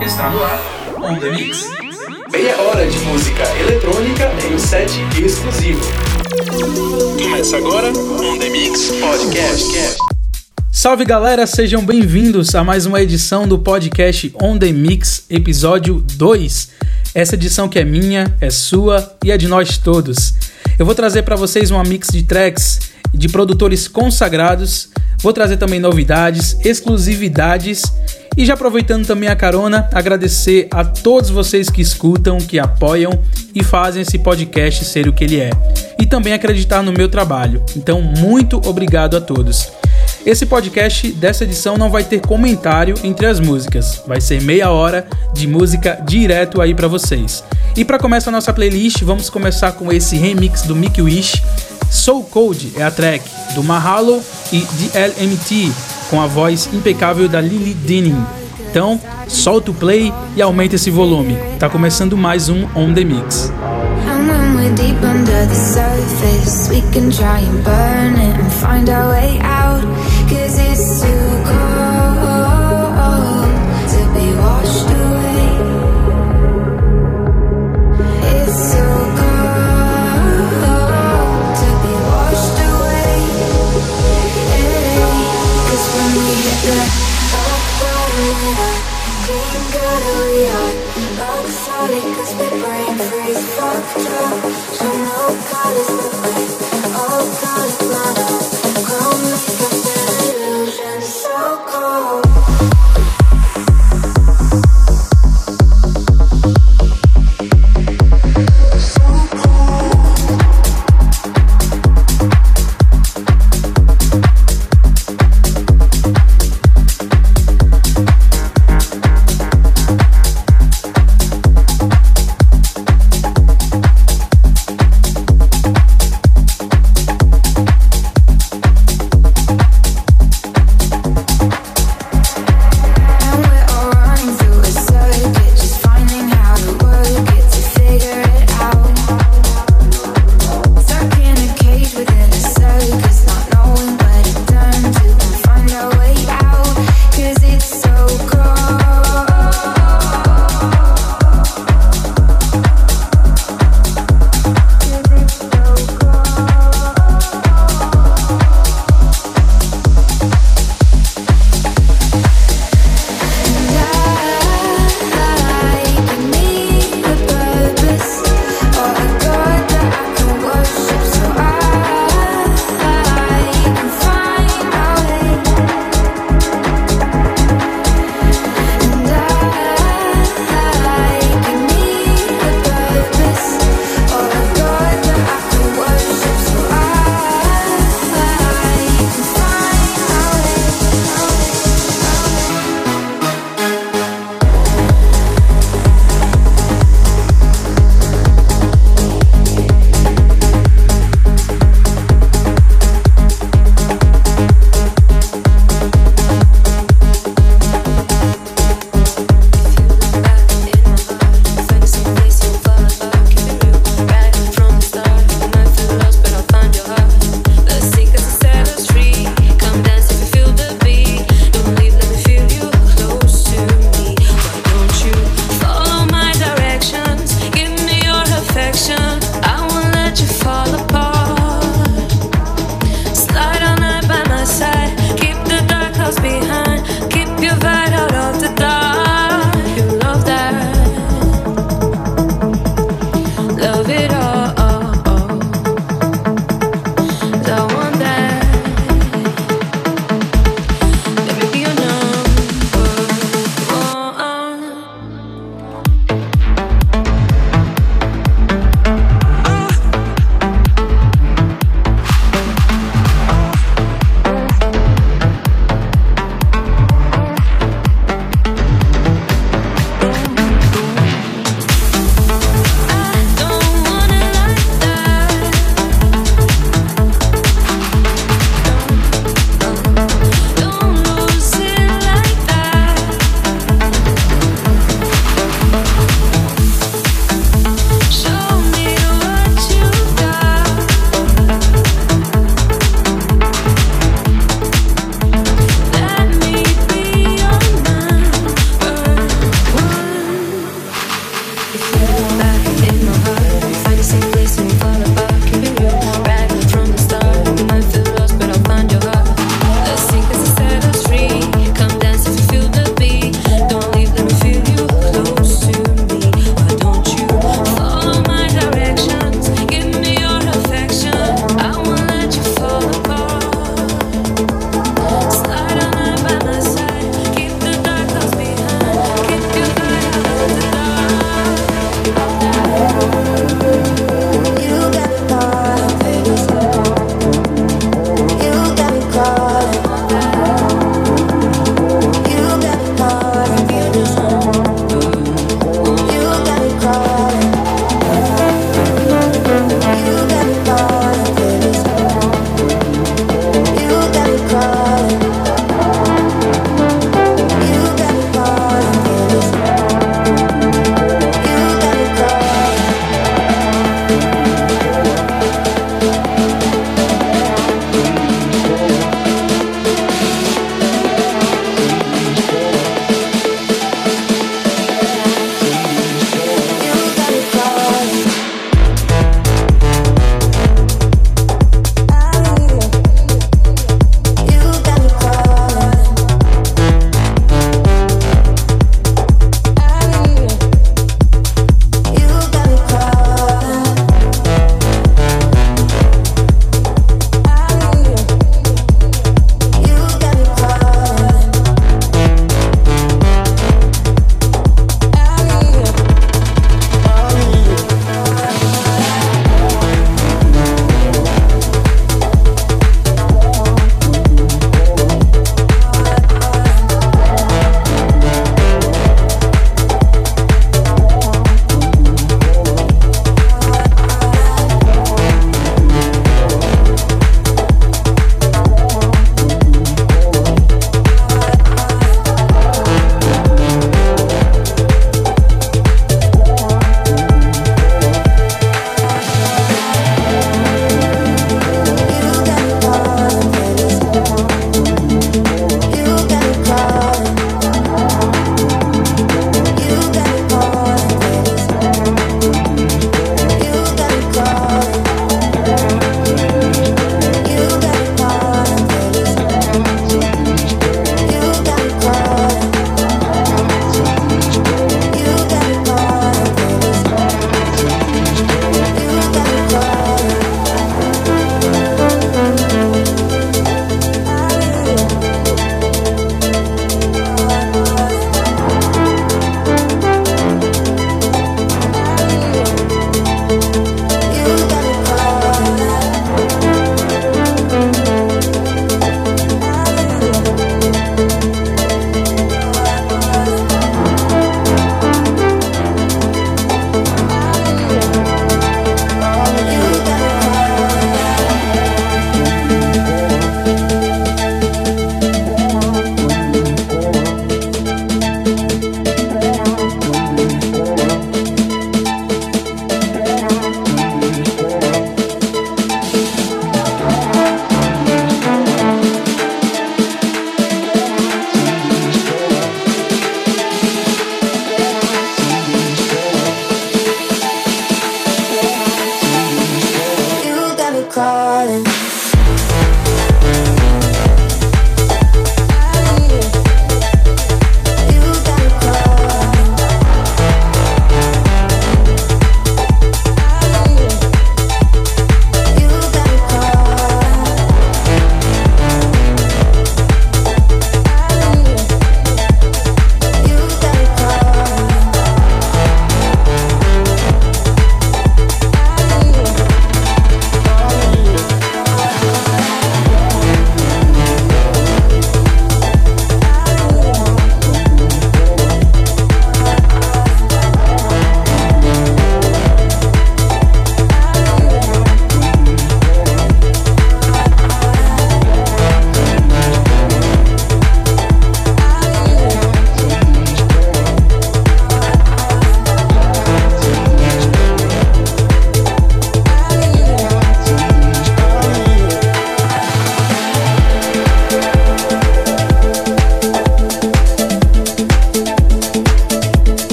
Está no ar, On The Mix. Meia hora de música eletrônica em um set exclusivo. Começa agora On The Mix Podcast. Salve galera, sejam bem-vindos a mais uma edição do podcast On The Mix, episódio 2. Essa edição que é minha, é sua e é de nós todos. Eu vou trazer para vocês uma mix de tracks de produtores consagrados, vou trazer também novidades, exclusividades e já aproveitando também a carona, agradecer a todos vocês que escutam, que apoiam e fazem esse podcast ser o que ele é. E também acreditar no meu trabalho. Então, muito obrigado a todos. Esse podcast dessa edição não vai ter comentário entre as músicas, vai ser meia hora de música direto aí para vocês. E para começar a nossa playlist, vamos começar com esse remix do Mickey Wish. Soul Code é a track do Mahalo e DLMT com a voz impecável da Lily Denning. Então, solta o play e aumenta esse volume. Tá começando mais um On The Mix. and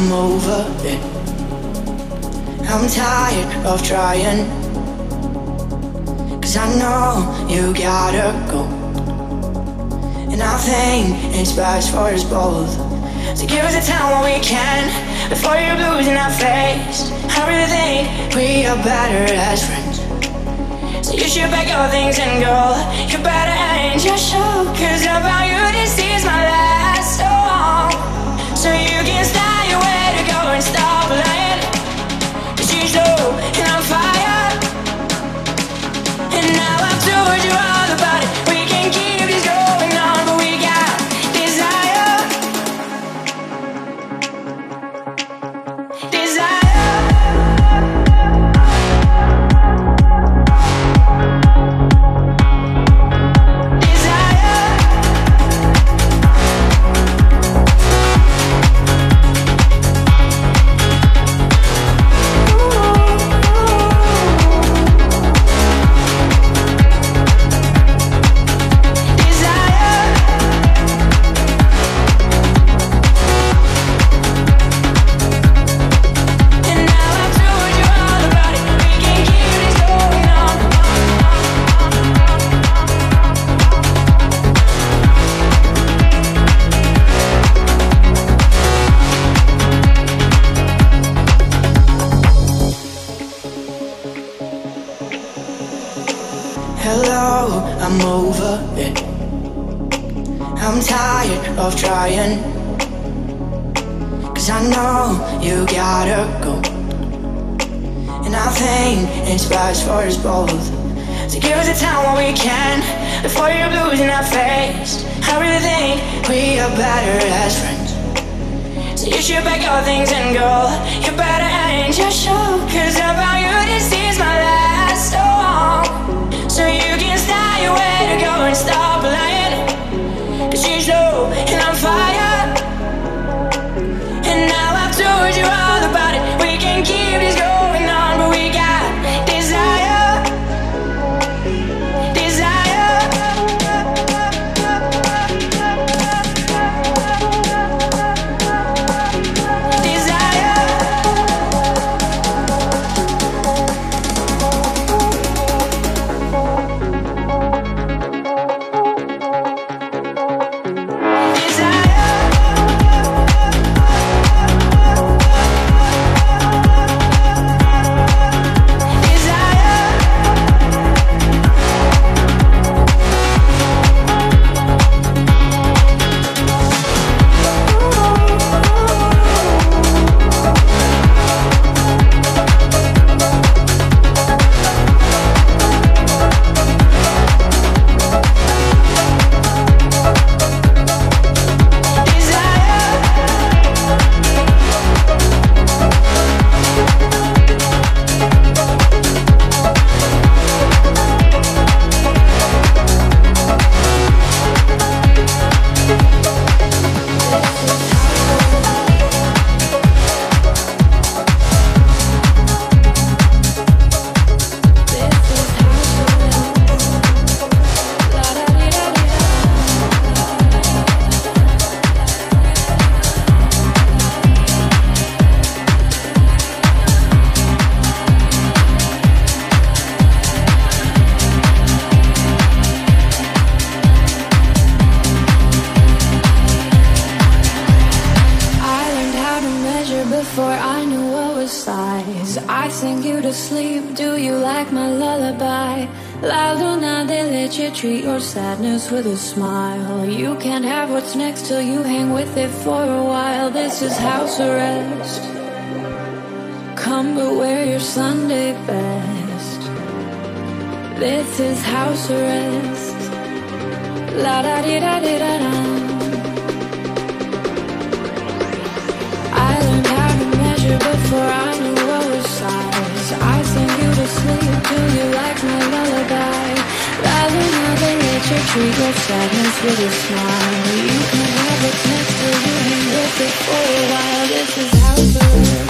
I'm over it. I'm tired of trying. Cause I know you gotta go. And I think it's best for us both. So give us a time when we can. Before you're losing our face. I really think we are better as friends. So you should pack your things and go. You better end your show. Cause about you, this is my last And now I've told you all Hello, I'm over it. I'm tired of trying. Cause I know you gotta go. And I think it's best for us both. So give us a time when we can. Before you're losing our face. I really think we are better as friends. So you should pack your things and go. You better end your show. Cause about you, this is my song. So you can stay away to go and stop playing. Cause you slow sadness with a smile. You can't have what's next till you hang with it for a while. This is house arrest. Come but wear your Sunday best. This is house arrest. La da di da di da da. I learned how to measure before I knew what was size. I sing you to sleep. Do you like my lullaby? Rather you treat your sadness with a smile. You can have what's next to you hang with it for a while. This is house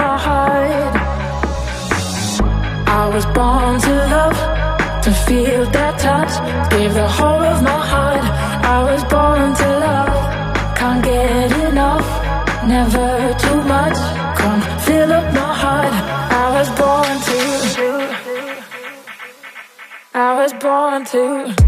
my heart. I was born to love, to feel that touch, give the whole of my heart. I was born to love, can't get enough, never too much. Come fill up my heart. I was born to. I was born to.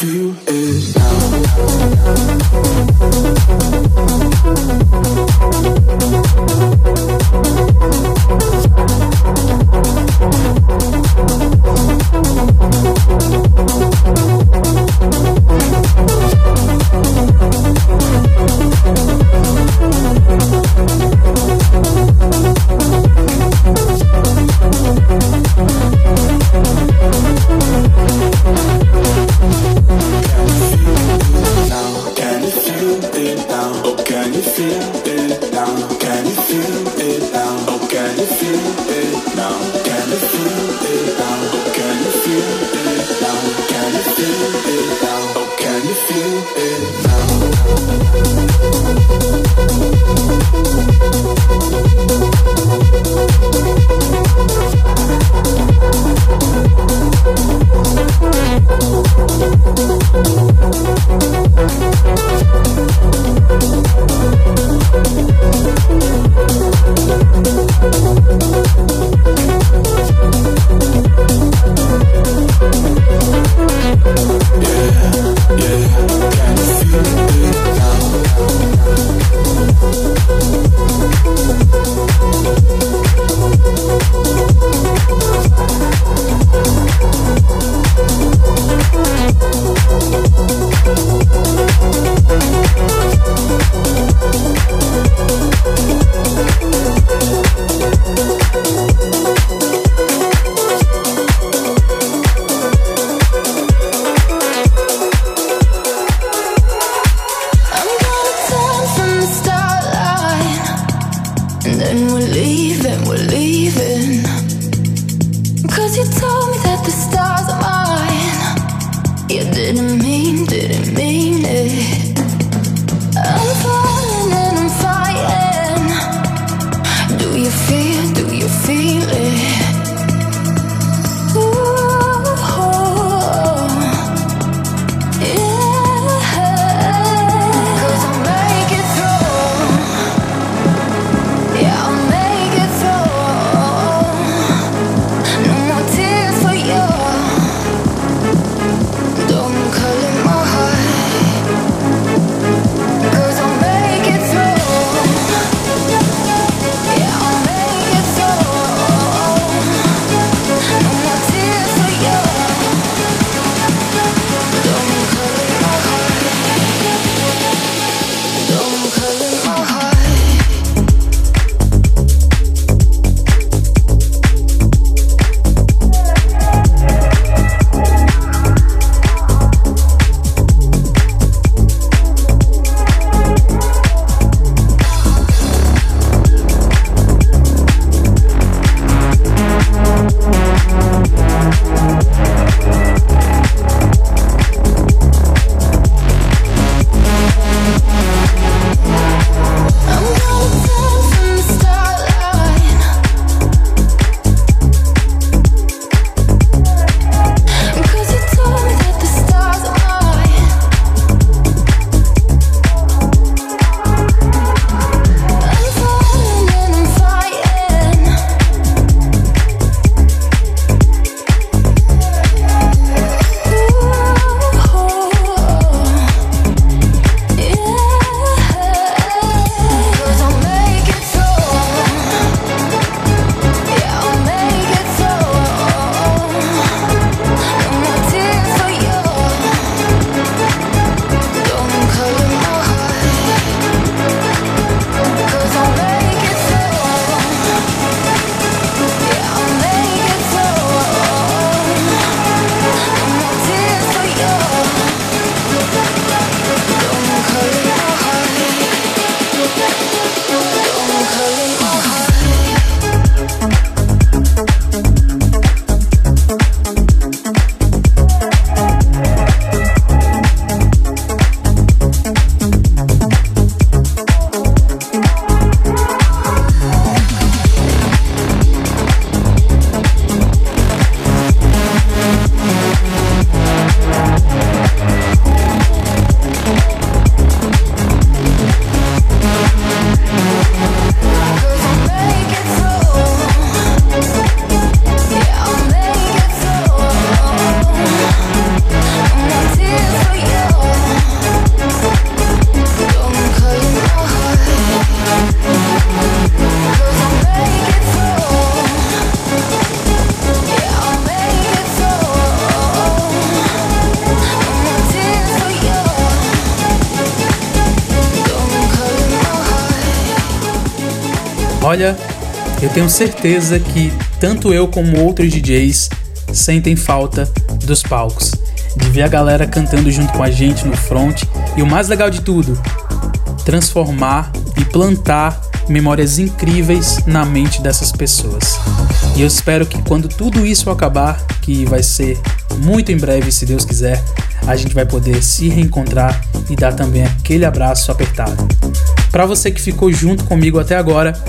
feel it now. Olha, eu tenho certeza que tanto eu como outros DJs sentem falta dos palcos, de ver a galera cantando junto com a gente no front e o mais legal de tudo, transformar e plantar memórias incríveis na mente dessas pessoas. E eu espero que quando tudo isso acabar, que vai ser muito em breve, se Deus quiser, a gente vai poder se reencontrar e dar também aquele abraço apertado. Para você que ficou junto comigo até agora,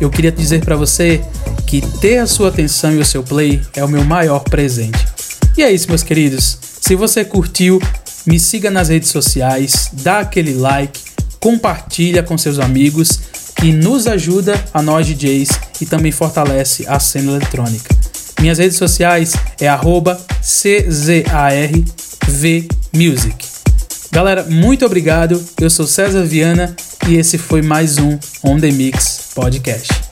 eu queria dizer para você que ter a sua atenção e o seu play é o meu maior presente. E é isso, meus queridos. Se você curtiu, me siga nas redes sociais, dá aquele like, compartilha com seus amigos que nos ajuda a nós DJs e também fortalece a cena eletrônica. Minhas redes sociais é @czarvmusic. Galera, muito obrigado. Eu sou César Viana e esse foi mais um On The Mix Podcast.